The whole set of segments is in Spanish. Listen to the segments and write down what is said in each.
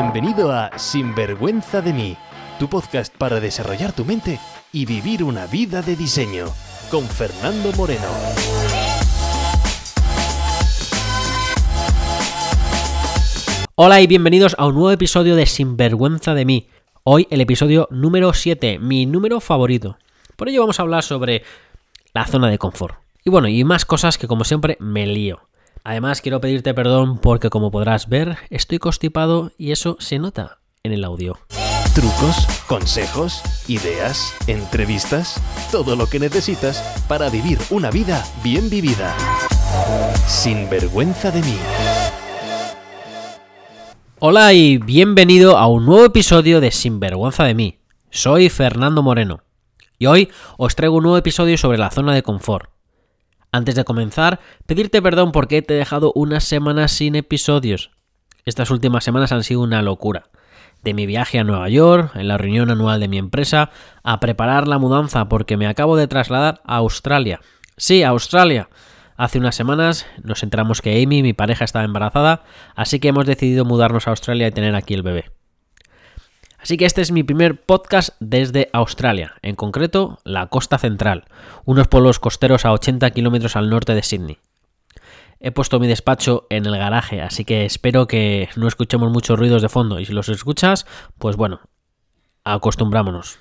Bienvenido a Sinvergüenza de mí, tu podcast para desarrollar tu mente y vivir una vida de diseño, con Fernando Moreno. Hola y bienvenidos a un nuevo episodio de Sinvergüenza de mí. Hoy el episodio número 7, mi número favorito. Por ello vamos a hablar sobre la zona de confort. Y bueno, y más cosas que como siempre me lío. Además quiero pedirte perdón porque como podrás ver estoy constipado y eso se nota en el audio. Trucos, consejos, ideas, entrevistas, todo lo que necesitas para vivir una vida bien vivida. Sin vergüenza de mí. Hola y bienvenido a un nuevo episodio de Sinvergüenza de mí. Soy Fernando Moreno y hoy os traigo un nuevo episodio sobre la zona de confort. Antes de comenzar, pedirte perdón porque te he dejado unas semanas sin episodios. Estas últimas semanas han sido una locura. De mi viaje a Nueva York, en la reunión anual de mi empresa, a preparar la mudanza porque me acabo de trasladar a Australia. Sí, a Australia. Hace unas semanas nos enteramos que Amy, mi pareja, estaba embarazada, así que hemos decidido mudarnos a Australia y tener aquí el bebé. Así que este es mi primer podcast desde Australia, en concreto la costa central, unos pueblos costeros a 80 kilómetros al norte de Sydney. He puesto mi despacho en el garaje, así que espero que no escuchemos muchos ruidos de fondo y si los escuchas, pues bueno, acostumbrámonos.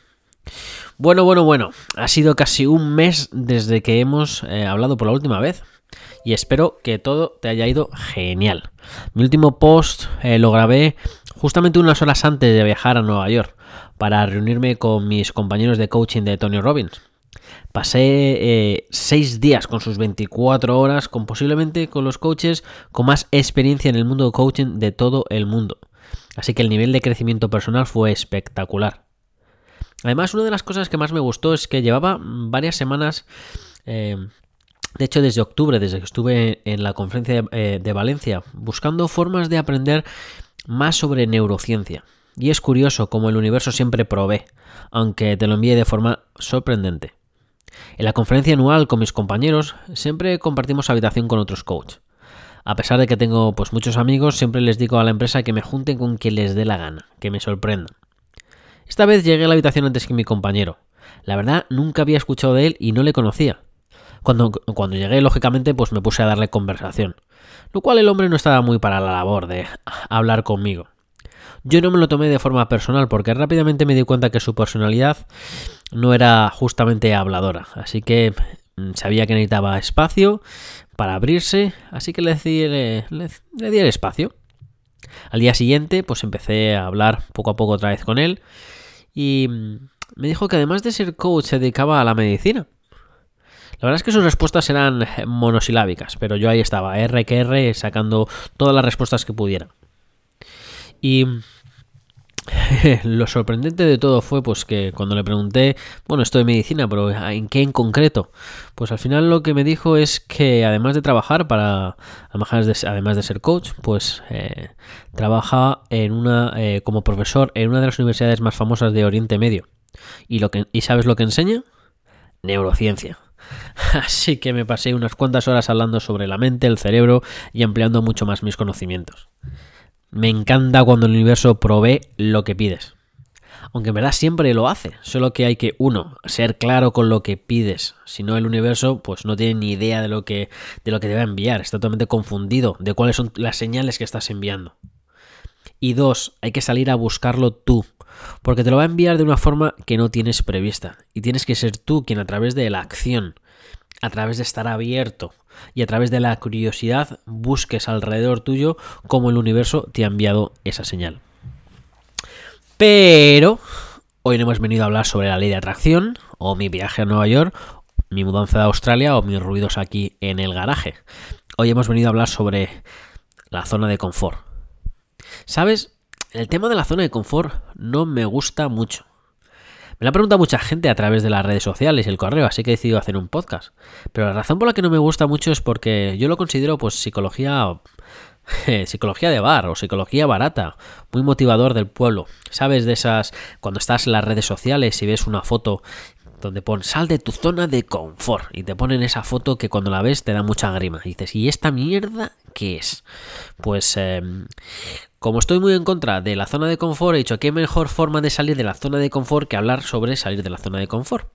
Bueno, bueno, bueno, ha sido casi un mes desde que hemos eh, hablado por la última vez y espero que todo te haya ido genial. Mi último post eh, lo grabé justamente unas horas antes de viajar a Nueva York para reunirme con mis compañeros de coaching de Tony Robbins. Pasé eh, seis días con sus 24 horas, con posiblemente con los coaches con más experiencia en el mundo de coaching de todo el mundo. Así que el nivel de crecimiento personal fue espectacular. Además, una de las cosas que más me gustó es que llevaba varias semanas, eh, de hecho desde octubre, desde que estuve en la conferencia eh, de Valencia, buscando formas de aprender más sobre neurociencia. Y es curioso cómo el universo siempre provee, aunque te lo envíe de forma sorprendente. En la conferencia anual con mis compañeros siempre compartimos habitación con otros coaches. A pesar de que tengo pues muchos amigos, siempre les digo a la empresa que me junten con quien les dé la gana, que me sorprendan. Esta vez llegué a la habitación antes que mi compañero. La verdad, nunca había escuchado de él y no le conocía. Cuando, cuando llegué, lógicamente, pues me puse a darle conversación lo cual el hombre no estaba muy para la labor de hablar conmigo. Yo no me lo tomé de forma personal porque rápidamente me di cuenta que su personalidad no era justamente habladora, así que mm, sabía que necesitaba espacio para abrirse, así que le di, le, di el espacio. Al día siguiente, pues empecé a hablar poco a poco otra vez con él y mm, me dijo que además de ser coach se dedicaba a la medicina. La verdad es que sus respuestas eran monosilábicas, pero yo ahí estaba, R que R, sacando todas las respuestas que pudiera. Y lo sorprendente de todo fue pues que cuando le pregunté, bueno, esto de medicina, pero ¿en qué en concreto? Pues al final lo que me dijo es que además de trabajar para, además de, además de ser coach, pues eh, trabaja en una, eh, como profesor en una de las universidades más famosas de Oriente Medio. ¿Y, lo que, ¿Y sabes lo que enseña? Neurociencia. Así que me pasé unas cuantas horas hablando sobre la mente, el cerebro y ampliando mucho más mis conocimientos. Me encanta cuando el universo provee lo que pides. Aunque en verdad siempre lo hace, solo que hay que, uno, ser claro con lo que pides. Si no, el universo pues no tiene ni idea de lo que, de lo que te va a enviar. Está totalmente confundido de cuáles son las señales que estás enviando. Y dos, hay que salir a buscarlo tú porque te lo va a enviar de una forma que no tienes prevista. Y tienes que ser tú quien a través de la acción, a través de estar abierto y a través de la curiosidad busques alrededor tuyo cómo el universo te ha enviado esa señal. Pero hoy no hemos venido a hablar sobre la ley de atracción o mi viaje a Nueva York, mi mudanza de Australia o mis ruidos aquí en el garaje. Hoy hemos venido a hablar sobre la zona de confort. ¿Sabes? El tema de la zona de confort no me gusta mucho. Me lo ha preguntado mucha gente a través de las redes sociales y el correo, así que he decidido hacer un podcast. Pero la razón por la que no me gusta mucho es porque yo lo considero pues psicología psicología de bar o psicología barata, muy motivador del pueblo. ¿Sabes de esas cuando estás en las redes sociales y ves una foto donde pon sal de tu zona de confort y te ponen esa foto que cuando la ves te da mucha grima y dices, ¿y esta mierda qué es? Pues em, como estoy muy en contra de la zona de confort, he dicho qué mejor forma de salir de la zona de confort que hablar sobre salir de la zona de confort.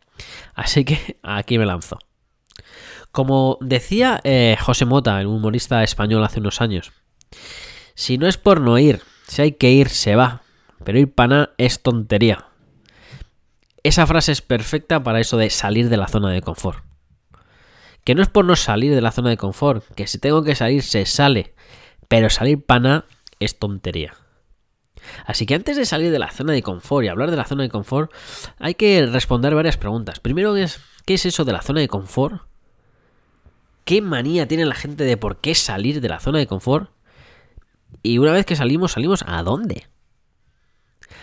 Así que aquí me lanzo. Como decía eh, José Mota, el humorista español hace unos años, si no es por no ir, si hay que ir, se va. Pero ir pana es tontería. Esa frase es perfecta para eso de salir de la zona de confort. Que no es por no salir de la zona de confort, que si tengo que salir, se sale. Pero salir pana es tontería. Así que antes de salir de la zona de confort y hablar de la zona de confort, hay que responder varias preguntas. Primero es, ¿qué es eso de la zona de confort? ¿Qué manía tiene la gente de por qué salir de la zona de confort? Y una vez que salimos, salimos a dónde?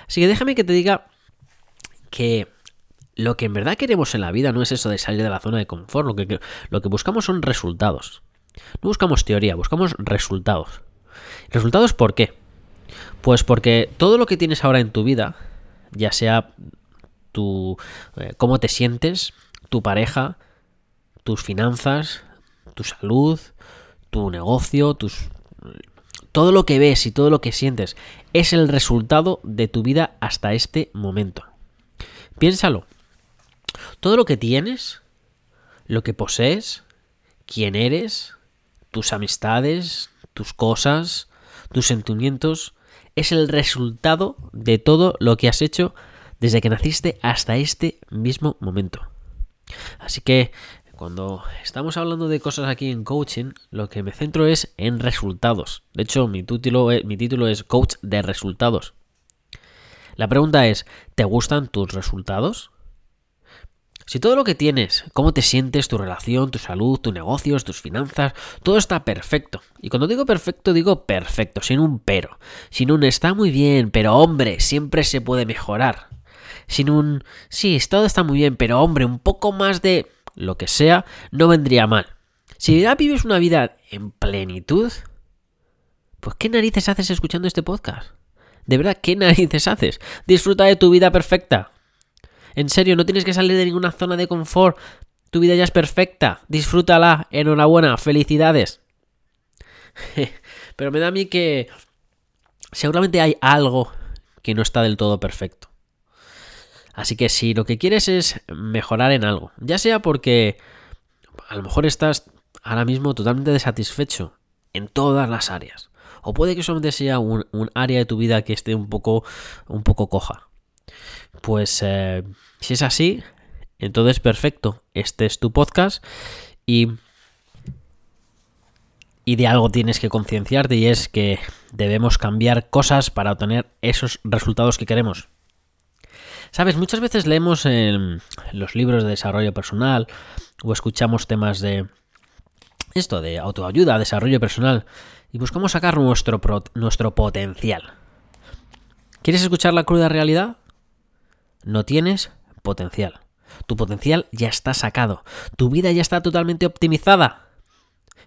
Así que déjame que te diga que lo que en verdad queremos en la vida no es eso de salir de la zona de confort, lo que, lo que buscamos son resultados. No buscamos teoría, buscamos resultados. ¿Resultados por qué? Pues porque todo lo que tienes ahora en tu vida, ya sea tu eh, cómo te sientes, tu pareja, tus finanzas, tu salud, tu negocio, tus todo lo que ves y todo lo que sientes es el resultado de tu vida hasta este momento. Piénsalo. Todo lo que tienes, lo que posees, quién eres, tus amistades, tus cosas, tus sentimientos, es el resultado de todo lo que has hecho desde que naciste hasta este mismo momento. Así que cuando estamos hablando de cosas aquí en coaching, lo que me centro es en resultados. De hecho, mi título, mi título es Coach de Resultados. La pregunta es, ¿te gustan tus resultados? Si todo lo que tienes, cómo te sientes, tu relación, tu salud, tus negocios, tus finanzas, todo está perfecto. Y cuando digo perfecto, digo perfecto, sin un pero. Sin un está muy bien, pero hombre, siempre se puede mejorar. Sin un sí, todo está muy bien, pero hombre, un poco más de lo que sea, no vendría mal. Si ya vives una vida en plenitud, pues ¿qué narices haces escuchando este podcast? De verdad, ¿qué narices haces? Disfruta de tu vida perfecta. En serio, no tienes que salir de ninguna zona de confort. Tu vida ya es perfecta. Disfrútala. Enhorabuena. Felicidades. Pero me da a mí que seguramente hay algo que no está del todo perfecto. Así que si lo que quieres es mejorar en algo, ya sea porque a lo mejor estás ahora mismo totalmente desatisfecho en todas las áreas, o puede que solamente sea un, área de tu vida que esté un poco, un poco coja. Pues eh, si es así, entonces perfecto, este es tu podcast y, y de algo tienes que concienciarte y es que debemos cambiar cosas para obtener esos resultados que queremos. Sabes, muchas veces leemos en los libros de desarrollo personal o escuchamos temas de esto, de autoayuda, desarrollo personal, y buscamos sacar nuestro, nuestro potencial. ¿Quieres escuchar la cruda realidad? No tienes potencial. Tu potencial ya está sacado. Tu vida ya está totalmente optimizada.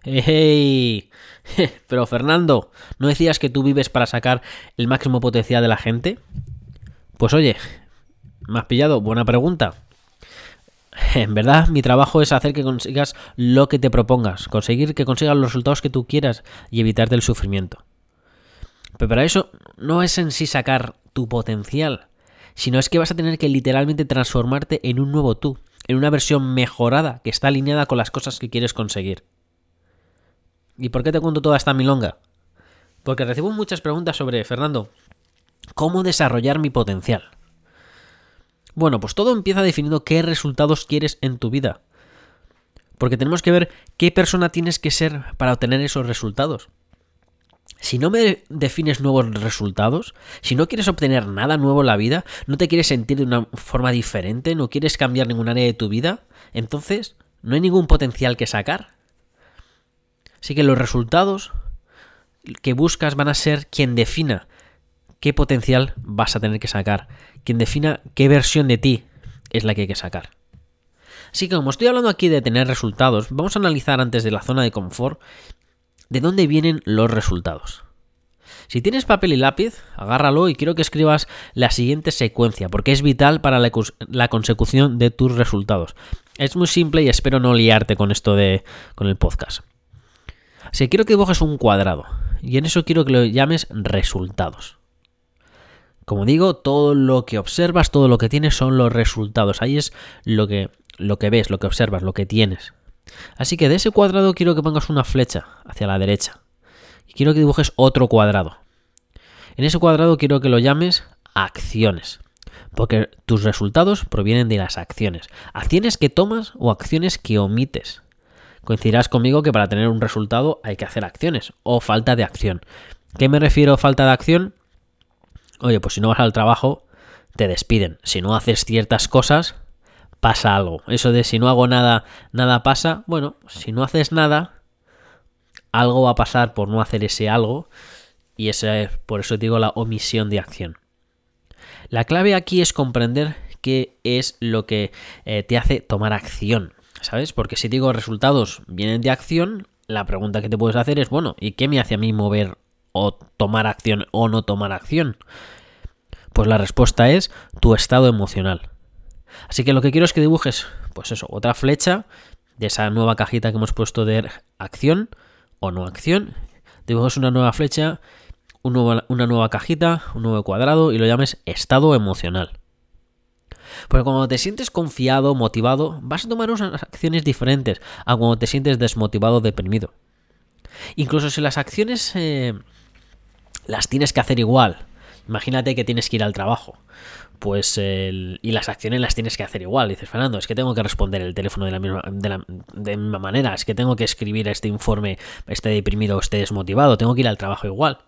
¡Hey! Pero Fernando, ¿no decías que tú vives para sacar el máximo potencial de la gente? Pues oye, ¿me has pillado? Buena pregunta. En verdad, mi trabajo es hacer que consigas lo que te propongas, conseguir que consigas los resultados que tú quieras y evitarte el sufrimiento. Pero para eso no es en sí sacar tu potencial, sino es que vas a tener que literalmente transformarte en un nuevo tú, en una versión mejorada que está alineada con las cosas que quieres conseguir. ¿Y por qué te cuento toda esta milonga? Porque recibo muchas preguntas sobre, Fernando, ¿cómo desarrollar mi potencial? Bueno, pues todo empieza definiendo qué resultados quieres en tu vida. Porque tenemos que ver qué persona tienes que ser para obtener esos resultados. Si no me defines nuevos resultados, si no quieres obtener nada nuevo en la vida, no te quieres sentir de una forma diferente, no quieres cambiar ningún área de tu vida, entonces no hay ningún potencial que sacar. Así que los resultados que buscas van a ser quien defina qué potencial vas a tener que sacar, quien defina qué versión de ti es la que hay que sacar. Así que como estoy hablando aquí de tener resultados, vamos a analizar antes de la zona de confort de dónde vienen los resultados. Si tienes papel y lápiz, agárralo y quiero que escribas la siguiente secuencia, porque es vital para la, consecución de tus resultados. Es muy simple y espero no liarte con esto de con el podcast. Que quiero que dibujes un cuadrado. Y en eso quiero que lo llames resultados. Como digo, todo lo que observas, todo lo que tienes son los resultados. Ahí es lo que, lo que ves, lo que observas, lo que tienes. Así que de ese cuadrado quiero que pongas una flecha hacia la derecha. Y quiero que dibujes otro cuadrado. En ese cuadrado quiero que lo llames acciones. Porque tus resultados provienen de las acciones. Acciones que tomas o acciones que omites. Coincidirás conmigo que para tener un resultado hay que hacer acciones o falta de acción. ¿Qué me refiero a falta de acción? Oye, pues si no vas al trabajo, te despiden. Si no haces ciertas cosas, pasa algo. Eso de si no hago nada, nada pasa. Bueno, si no haces nada, algo va a pasar por no hacer ese algo. Y ese, por eso digo la omisión de acción. La clave aquí es comprender qué es lo que eh, te hace tomar acción. ¿Sabes? Porque si digo resultados vienen de acción, la pregunta que te puedes hacer es, bueno, ¿y qué me hace a mí mover o tomar acción o no tomar acción? Pues la respuesta es tu estado emocional. Así que lo que quiero es que dibujes, pues eso, otra flecha de esa nueva cajita que hemos puesto de acción o no acción. Dibujes una nueva flecha, una nueva cajita, un nuevo cuadrado y lo llames estado emocional. Porque cuando te sientes confiado, motivado, vas a tomar unas acciones diferentes a cuando te sientes desmotivado, deprimido. Incluso si las acciones eh, las tienes que hacer igual. Imagínate que tienes que ir al trabajo. Pues y las acciones las tienes que hacer igual. Dices, Fernando, es que tengo que responder el teléfono de la misma, de la, misma manera. Es que tengo que escribir este informe, esté deprimido o esté desmotivado. Tengo que ir al trabajo igual.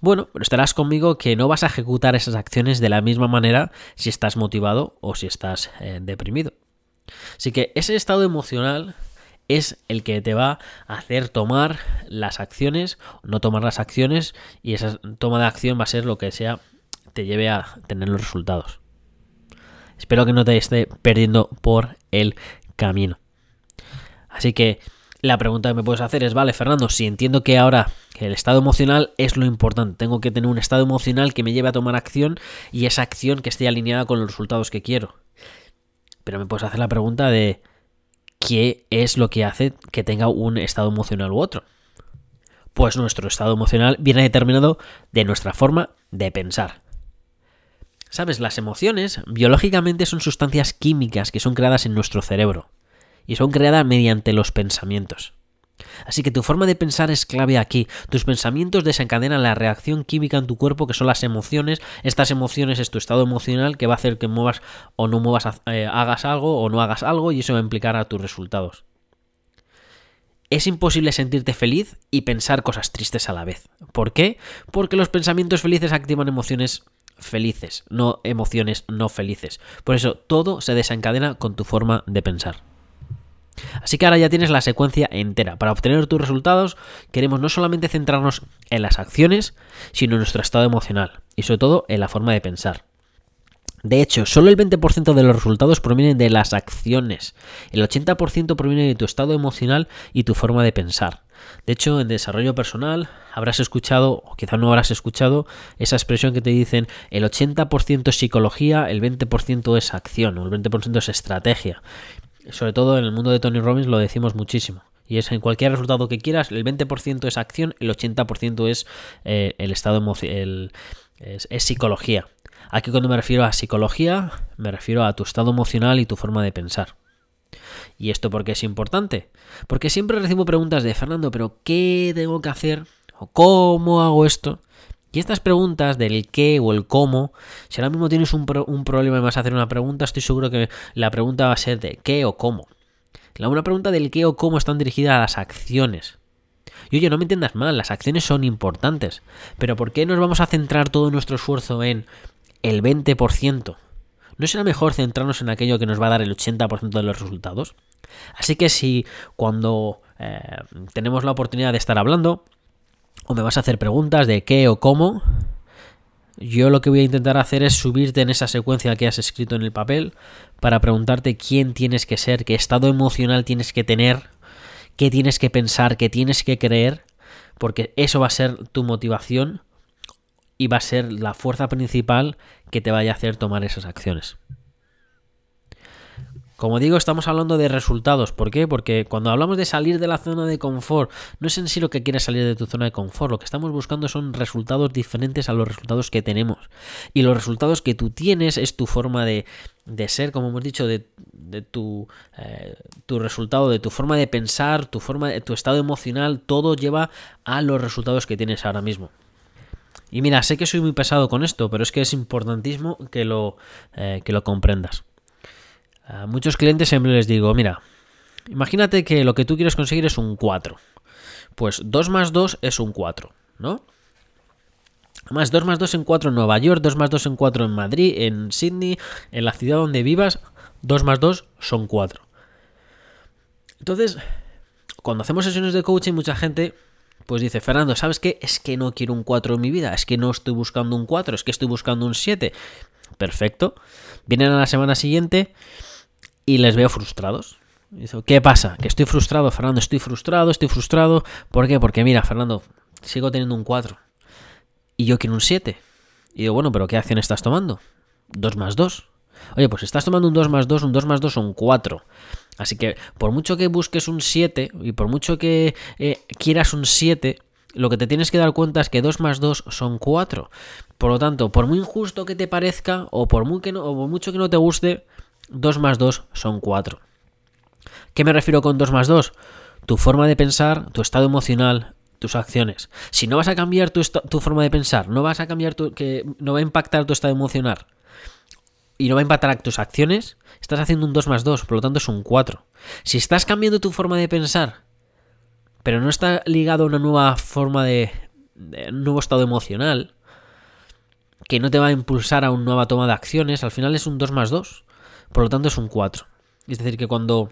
Bueno, pero estarás conmigo que no vas a ejecutar esas acciones de la misma manera si estás motivado o si estás eh, deprimido. Así que ese estado emocional es el que te va a hacer tomar las acciones, no tomar las acciones, y esa toma de acción va a ser lo que sea te lleve a tener los resultados. Espero que no te esté perdiendo por el camino. Así que la pregunta que me puedes hacer es, vale, Fernando, si entiendo que ahora el estado emocional es lo importante, tengo que tener un estado emocional que me lleve a tomar acción y esa acción que esté alineada con los resultados que quiero. Pero me puedes hacer la pregunta de, ¿qué es lo que hace que tenga un estado emocional u otro? Pues nuestro estado emocional viene determinado de nuestra forma de pensar. Sabes, las emociones biológicamente son sustancias químicas que son creadas en nuestro cerebro y son creadas mediante los pensamientos. Así que tu forma de pensar es clave aquí. Tus pensamientos desencadenan la reacción química en tu cuerpo, que son las emociones. Estas emociones es tu estado emocional que va a hacer que muevas o no muevas, eh, hagas algo o no hagas algo y eso va a implicar a tus resultados. Es imposible sentirte feliz y pensar cosas tristes a la vez. ¿Por qué? Porque los pensamientos felices activan emociones felices, no emociones no felices. Por eso todo se desencadena con tu forma de pensar. Así que ahora ya tienes la secuencia entera. Para obtener tus resultados queremos no solamente centrarnos en las acciones, sino en nuestro estado emocional y sobre todo en la forma de pensar. De hecho, solo el 20% de los resultados provienen de las acciones. El 80% proviene de tu estado emocional y tu forma de pensar. De hecho, en desarrollo personal habrás escuchado, o quizá no habrás escuchado, esa expresión que te dicen el 80% es psicología, el 20% es acción, o el 20% es estrategia sobre todo en el mundo de Tony Robbins lo decimos muchísimo. Y es en cualquier resultado que quieras, el 20% es acción, el 80% es eh, el estado emocional, es, es, psicología. Aquí cuando me refiero a psicología, me refiero a tu estado emocional y tu forma de pensar. ¿Y esto por qué es importante? Porque siempre recibo preguntas de Fernando, pero ¿qué tengo que hacer? ¿O cómo hago esto? Y estas preguntas del qué o el cómo, si ahora mismo tienes un, problema y vas a hacer una pregunta, estoy seguro que la pregunta va a ser de qué o cómo. La una pregunta del qué o cómo están dirigidas a las acciones. Y oye, no me entiendas mal, las acciones son importantes, pero ¿por qué nos vamos a centrar todo nuestro esfuerzo en el 20%? ¿No será mejor centrarnos en aquello que nos va a dar el 80% de los resultados? Así que si cuando eh, tenemos la oportunidad de estar hablando, o me vas a hacer preguntas de qué o cómo, yo lo que voy a intentar hacer es subirte en esa secuencia que has escrito en el papel para preguntarte quién tienes que ser, qué estado emocional tienes que tener, qué tienes que pensar, qué tienes que creer, porque eso va a ser tu motivación y va a ser la fuerza principal que te vaya a hacer tomar esas acciones. Como digo, estamos hablando de resultados. ¿Por qué? Porque cuando hablamos de salir de la zona de confort, no es en sí lo que quieres salir de tu zona de confort. Lo que estamos buscando son resultados diferentes a los resultados que tenemos. Y los resultados que tú tienes es tu forma de, ser, como hemos dicho, de, tu, eh, tu, resultado, de tu forma de pensar, tu forma de tu estado emocional, todo lleva a los resultados que tienes ahora mismo. Y mira, sé que soy muy pesado con esto, pero es que es importantísimo que lo, eh, que lo comprendas. A muchos clientes siempre les digo, mira, imagínate que lo que tú quieres conseguir es un 4. Pues 2 más 2 es un 4, ¿no? Más 2 más 2 en 4 en Nueva York, 2 más 2 en 4 en Madrid, en Sydney, en la ciudad donde vivas, 2 más 2 son 4. Entonces, cuando hacemos sesiones de coaching, mucha gente pues dice, Fernando, ¿sabes qué? Es que no quiero un 4 en mi vida, es que no estoy buscando un 4, es que estoy buscando un 7. Perfecto. Vienen a la semana siguiente y les veo frustrados. ¿Qué pasa? Que estoy frustrado, Fernando, estoy frustrado, estoy frustrado. ¿Por qué? Porque mira, Fernando, sigo teniendo un 4 y yo quiero un 7. Y digo, bueno, pero ¿qué acción estás tomando? 2 más 2. Oye, pues estás tomando un 2 más 2, un 2 más 2 son 4. Así que por mucho que busques un 7 y por mucho que eh, quieras un 7, lo que te tienes que dar cuenta es que 2 más 2 son 4. Por lo tanto, por muy injusto que te parezca o por, muy que no, o por mucho que no te guste, 2 más 2 son 4. ¿Qué me refiero con 2 más 2? Tu forma de pensar, tu estado emocional, tus acciones. Si no vas a cambiar tu, tu forma de pensar, no vas a cambiar tu, que no va a impactar tu estado emocional y no va a impactar tus acciones, estás haciendo un 2 más 2, por lo tanto es un 4. Si estás cambiando tu forma de pensar, pero no está ligado a una nueva forma de, un nuevo estado emocional, que no te va a impulsar a una nueva toma de acciones, al final es un 2 más 2. Por lo tanto, es un 4. Es decir, que cuando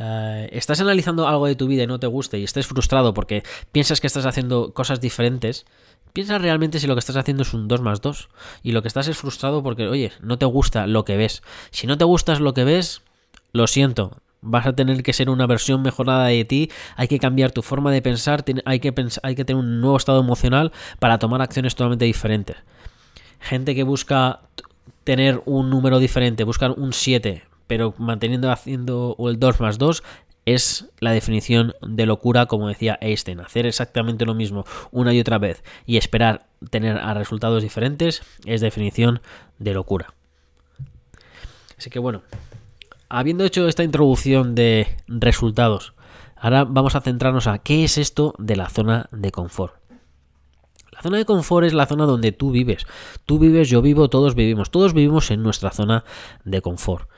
eh, estás analizando algo de tu vida y no te guste y estés frustrado porque piensas que estás haciendo cosas diferentes, piensa realmente si lo que estás haciendo es un 2 más 2. Y lo que estás es frustrado porque, oye, no te gusta lo que ves. Si no te gustas lo que ves, lo siento. Vas a tener que ser una versión mejorada de ti, hay que cambiar tu forma de pensar, hay que, hay que tener un nuevo estado emocional para tomar acciones totalmente diferentes. Gente que busca tener un número diferente, buscar un 7, pero manteniendo haciendo el 2 más 2 es la definición de locura, como decía Einstein. Hacer exactamente lo mismo una y otra vez y esperar tener a resultados diferentes es definición de locura. Así que bueno, habiendo hecho esta introducción de resultados, ahora vamos a centrarnos a qué es esto de la zona de confort. La zona de confort es la zona donde tú vives. Tú vives, yo vivo, todos vivimos. Todos vivimos en nuestra zona de confort.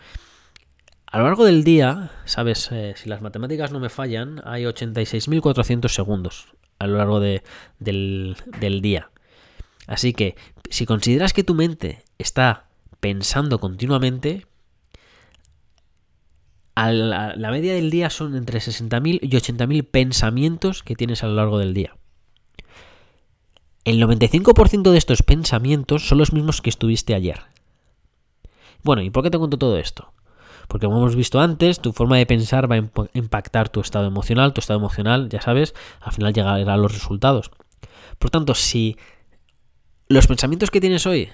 A lo largo del día, sabes, eh, si las matemáticas no me fallan, hay 86.400 segundos a lo largo del, del día. Así que, si consideras que tu mente está pensando continuamente, la, la, media del día son entre 60.000 y 80.000 pensamientos que tienes a lo largo del día. El 95% de estos pensamientos son los mismos que estuviste ayer. Bueno, ¿y por qué te cuento todo esto? Porque como hemos visto antes, tu forma de pensar va a impactar tu estado emocional, tu estado emocional, ya sabes, al final llegará a los resultados. Por tanto, si los pensamientos que tienes hoy,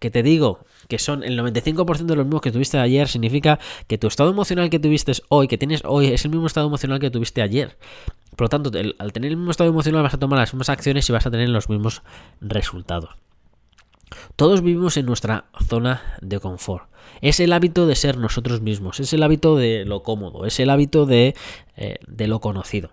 que te digo que son el 95% de los mismos que tuviste ayer, significa que tu estado emocional que tuviste hoy, que tienes hoy, es el mismo estado emocional que tuviste ayer. Por lo tanto, al tener el mismo estado emocional vas a tomar las mismas acciones y vas a tener los mismos resultados. Todos vivimos en nuestra zona de confort. Es el hábito de ser nosotros mismos, es el hábito de lo cómodo, es el hábito de, eh, de lo conocido.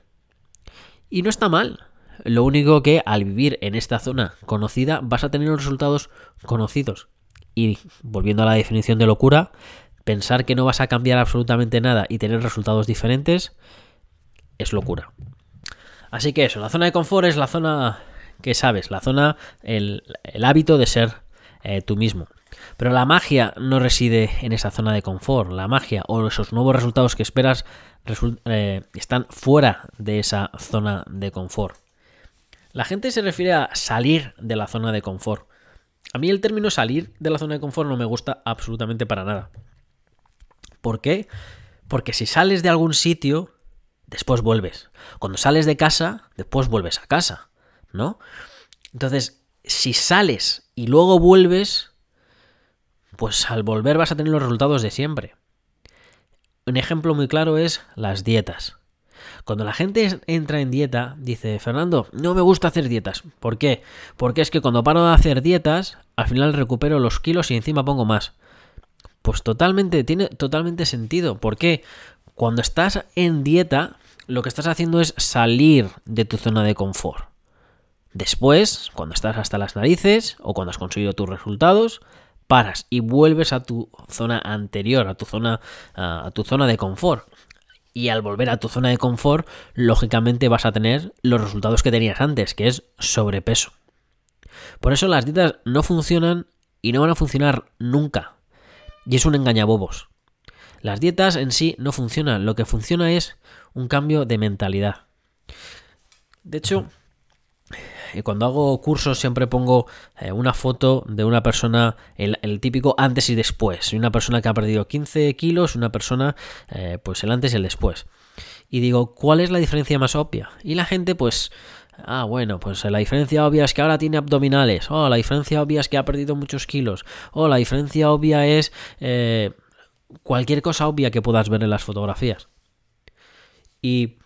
Y no está mal. Lo único que al vivir en esta zona conocida vas a tener los resultados conocidos. Y volviendo a la definición de locura, pensar que no vas a cambiar absolutamente nada y tener resultados diferentes es locura. Así que eso, la zona de confort es la zona que sabes, la zona, el, hábito de ser eh, tú mismo. Pero la magia no reside en esa zona de confort. La magia o esos nuevos resultados que esperas eh, están fuera de esa zona de confort. La gente se refiere a salir de la zona de confort. A mí el término salir de la zona de confort no me gusta absolutamente para nada. ¿Por qué? Porque si sales de algún sitio, después vuelves. Cuando sales de casa, después vuelves a casa, ¿no? Entonces, si sales y luego vuelves, pues al volver vas a tener los resultados de siempre. Un ejemplo muy claro es las dietas. Cuando la gente entra en dieta, dice, Fernando, no me gusta hacer dietas. ¿Por qué? Porque es que cuando paro de hacer dietas, al final recupero los kilos y encima pongo más. Pues totalmente, tiene totalmente sentido. ¿Por qué? Cuando estás en dieta, lo que estás haciendo es salir de tu zona de confort. Después, cuando estás hasta las narices o cuando has conseguido tus resultados, paras y vuelves a tu zona anterior, a tu zona, a tu zona de confort. Y al volver a tu zona de confort, lógicamente vas a tener los resultados que tenías antes, que es sobrepeso. Por eso las dietas no funcionan y no van a funcionar nunca. Y es un engañabobos. Las dietas en sí no funcionan, lo que funciona es un cambio de mentalidad. De hecho, eh, cuando hago cursos siempre pongo eh, una foto de una persona, el, típico antes y después. Una persona que ha perdido 15 kilos, una persona, eh, pues el antes y el después. Y digo, ¿cuál es la diferencia más obvia? Y la gente, pues, ah, bueno, pues la diferencia obvia es que ahora tiene abdominales. Oh, la diferencia obvia es que ha perdido muchos kilos. Oh, la diferencia obvia es cualquier cosa obvia que puedas ver en las fotografías. Y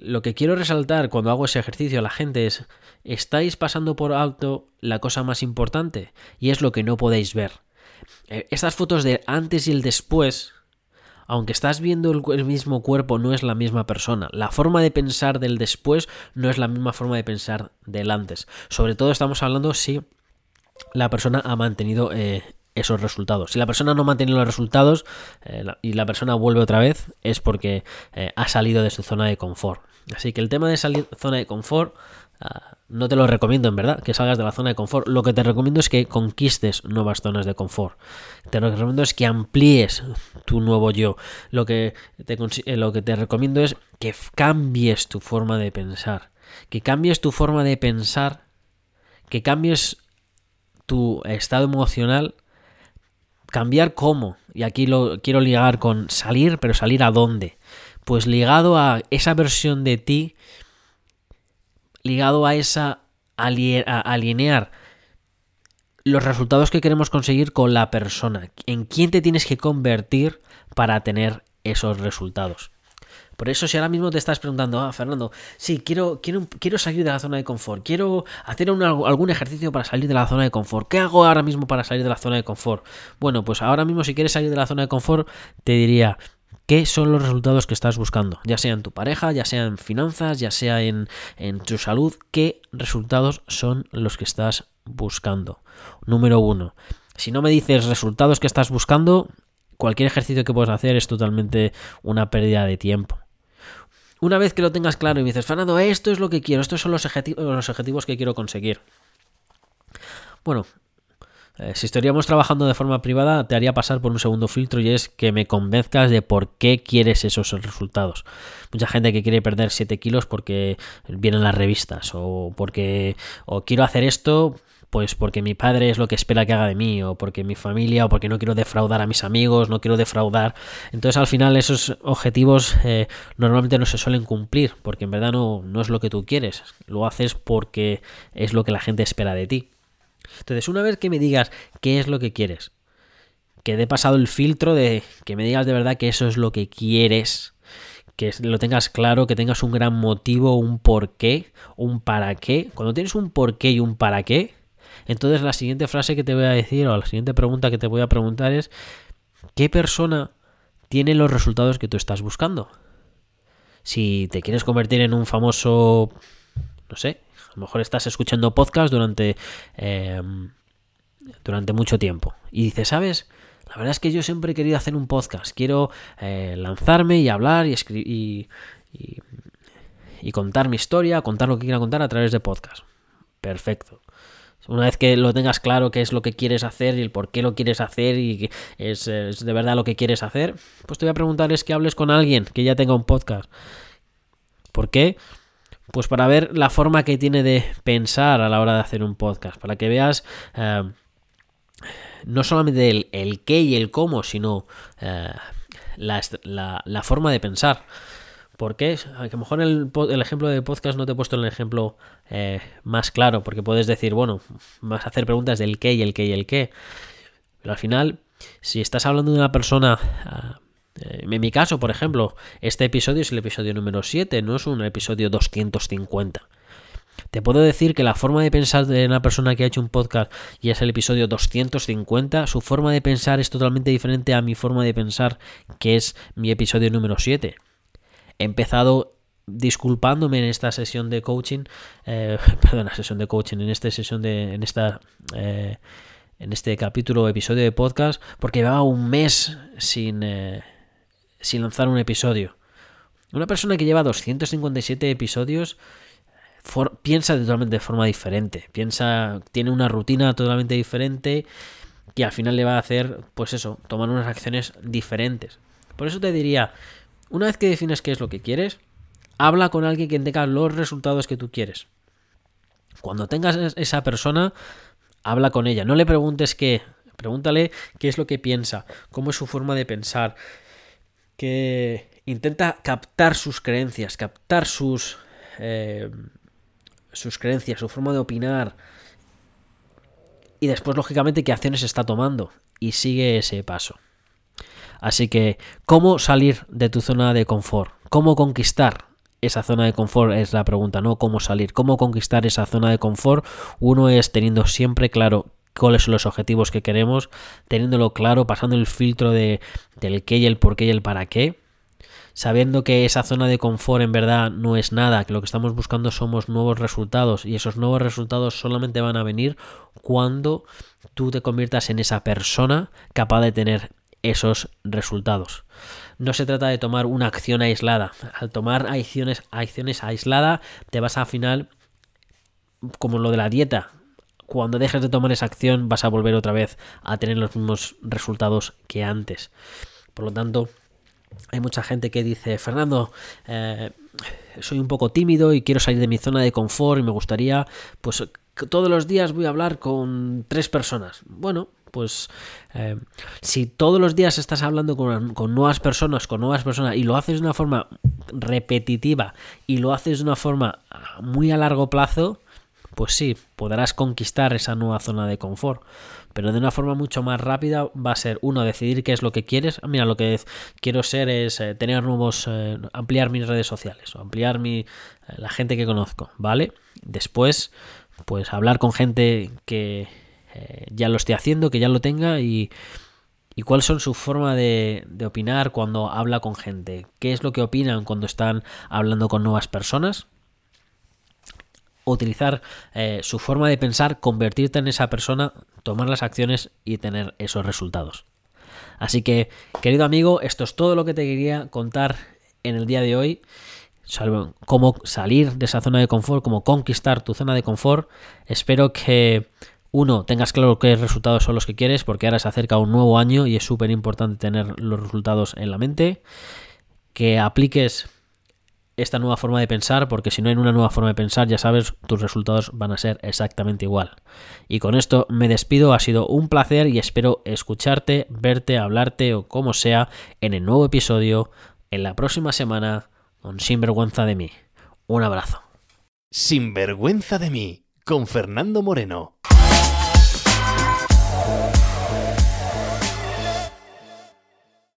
lo que quiero resaltar cuando hago ese ejercicio a la gente es, estáis pasando por alto la cosa más importante y es lo que no podéis ver. Eh, estas fotos de antes y el después, aunque estás viendo el, mismo cuerpo, no es la misma persona. La forma de pensar del después no es la misma forma de pensar del antes. Sobre todo estamos hablando si la persona ha mantenido eh, esos resultados. Si la persona no mantiene los resultados eh, y la persona vuelve otra vez, es porque eh, ha salido de su zona de confort. Así que el tema de salir de zona de confort ah, no te lo recomiendo en verdad, que salgas de la zona de confort. Lo que te recomiendo es que conquistes nuevas zonas de confort. Te lo recomiendo es que amplíes tu nuevo yo. Lo que te, eh, lo que te recomiendo es que cambies tu forma de pensar. Que cambies tu forma de pensar. Que cambies tu estado emocional Cambiar cómo. Y aquí lo quiero ligar con salir, pero salir a dónde. Pues ligado a esa versión de ti, ligado a esa alinear los resultados que queremos conseguir con la persona. En quién te tienes que convertir para tener esos resultados. Por eso si ahora mismo te estás preguntando, ah, Fernando, sí, quiero, quiero, quiero salir de la zona de confort, quiero hacer algún ejercicio para salir de la zona de confort. ¿Qué hago ahora mismo para salir de la zona de confort? Bueno, pues ahora mismo si quieres salir de la zona de confort, te diría, ¿Qué son los resultados que estás buscando? Ya sea en tu pareja, ya sea en finanzas, ya sea en, en, tu salud, ¿qué resultados son los que estás buscando? Número uno. Si no me dices resultados que estás buscando, cualquier ejercicio que puedas hacer es totalmente una pérdida de tiempo. Una vez que lo tengas claro y me dices, Fernando, esto es lo que quiero, estos son los, los objetivos que quiero conseguir. Bueno, eh, si estaríamos trabajando de forma privada, te haría pasar por un segundo filtro y es que me convenzcas de por qué quieres esos resultados. Mucha gente que quiere perder 7 kilos porque vienen las revistas o porque o quiero hacer esto pues porque mi padre es lo que espera que haga de mí, o porque mi familia, o porque no quiero defraudar a mis amigos, no quiero defraudar. Entonces al final esos objetivos eh, normalmente no se suelen cumplir, porque en verdad no, no es lo que tú quieres, lo haces porque es lo que la gente espera de ti. Entonces una vez que me digas qué es lo que quieres, que he pasado el filtro de que me digas de verdad que eso es lo que quieres, que lo tengas claro, que tengas un gran motivo, un por qué, un para qué. Cuando tienes un por qué y un para qué, entonces la siguiente frase que te voy a decir o la siguiente pregunta que te voy a preguntar es, ¿qué persona tiene los resultados que tú estás buscando? Si te quieres convertir en un famoso, no sé, a lo mejor estás escuchando podcast durante, em, durante mucho tiempo y dices, ¿sabes? La verdad es que yo siempre he querido hacer un podcast. Quiero eh, lanzarme y hablar y, y, y contar mi historia, contar lo que quiera contar a través de podcast. Perfecto. Una vez que lo tengas claro qué es lo que quieres hacer y el por qué lo quieres hacer y es, es de verdad lo que quieres hacer, pues te voy a preguntar es que hables con alguien que ya tenga un podcast. ¿Por qué? Pues para ver la forma que tiene de pensar a la hora de hacer un podcast, para que veas eh, no solamente el, qué y el cómo, sino eh, la, forma de pensar. Porque a lo mejor el, ejemplo de podcast no te he puesto el ejemplo eh, más claro, porque puedes decir, bueno, vas a hacer preguntas del qué y el qué y el qué. Pero al final, si estás hablando de una persona... Ah, eh, en mi caso, por ejemplo, este episodio es el episodio número 7, no es un episodio 250. Te puedo decir que la forma de pensar de una persona que ha hecho un podcast y es el episodio 250, su forma de pensar es totalmente diferente a mi forma de pensar, que es mi episodio número 7. He empezado disculpándome en esta sesión de coaching, eh, perdón, la sesión de coaching, en esta sesión de, en esta, eh, en este capítulo, episodio de podcast, porque llevaba un mes sin, eh, sin lanzar un episodio. Una persona que lleva 257 episodios piensa totalmente de forma diferente, piensa, tiene una rutina totalmente diferente que al final le va a hacer, pues eso, tomar unas acciones diferentes. Por eso te diría, una vez que defines qué es lo que quieres, habla con alguien que tenga los resultados que tú quieres. Cuando tengas esa persona, habla con ella. No le preguntes qué, pregúntale qué es lo que piensa, cómo es su forma de pensar, que intenta captar sus creencias, captar sus eh, sus creencias, su forma de opinar y después lógicamente qué acciones está tomando y sigue ese paso. Así que, ¿cómo salir de tu zona de confort? ¿Cómo conquistar esa zona de confort? Es la pregunta, ¿no? ¿Cómo salir? ¿Cómo conquistar esa zona de confort? Uno es teniendo siempre claro cuáles son los objetivos que queremos, teniéndolo claro, pasando el filtro de, del qué y el por qué y el para qué sabiendo que esa zona de confort en verdad no es nada, que lo que estamos buscando somos nuevos resultados y esos nuevos resultados solamente van a venir cuando tú te conviertas en esa persona capaz de tener esos resultados. No se trata de tomar una acción aislada. Al tomar acciones, acciones aisladas te vas a final como lo de la dieta. Cuando dejes de tomar esa acción vas a volver otra vez a tener los mismos resultados que antes. Por lo tanto, hay mucha gente que dice, Fernando, eh, soy un poco tímido y quiero salir de mi zona de confort y me gustaría, pues todos los días voy a hablar con tres personas. Bueno, pues eh, si todos los días estás hablando con, con, nuevas personas, con nuevas personas, y lo haces de una forma repetitiva y lo haces de una forma muy a largo plazo, pues sí, podrás conquistar esa nueva zona de confort. Pero de una forma mucho más rápida va a ser uno decidir qué es lo que quieres. Mira lo que quiero ser es eh, tener nuevos eh, ampliar mis redes sociales o ampliar mi la gente que conozco vale después pues hablar con gente que ya lo esté haciendo que ya lo tenga y y cuáles son su forma de, de, opinar cuando habla con gente, qué es lo que opinan cuando están hablando con nuevas personas utilizar eh, su forma de pensar, convertirte en esa persona, tomar las acciones y tener esos resultados. Así que, querido amigo, esto es todo lo que te quería contar en el día de hoy. Cómo salir de esa zona de confort, cómo conquistar tu zona de confort. Espero que uno, tengas claro qué resultados son los que quieres, porque ahora se acerca un nuevo año y es súper importante tener los resultados en la mente. Que apliques esta nueva forma de pensar, porque si no hay una nueva forma de pensar, ya sabes, tus resultados van a ser exactamente igual. Y con esto me despido, ha sido un placer y espero escucharte, verte, hablarte o como sea en el nuevo episodio en la próxima semana con Sinvergüenza de mí. Un abrazo. Sinvergüenza de mí, con Fernando Moreno.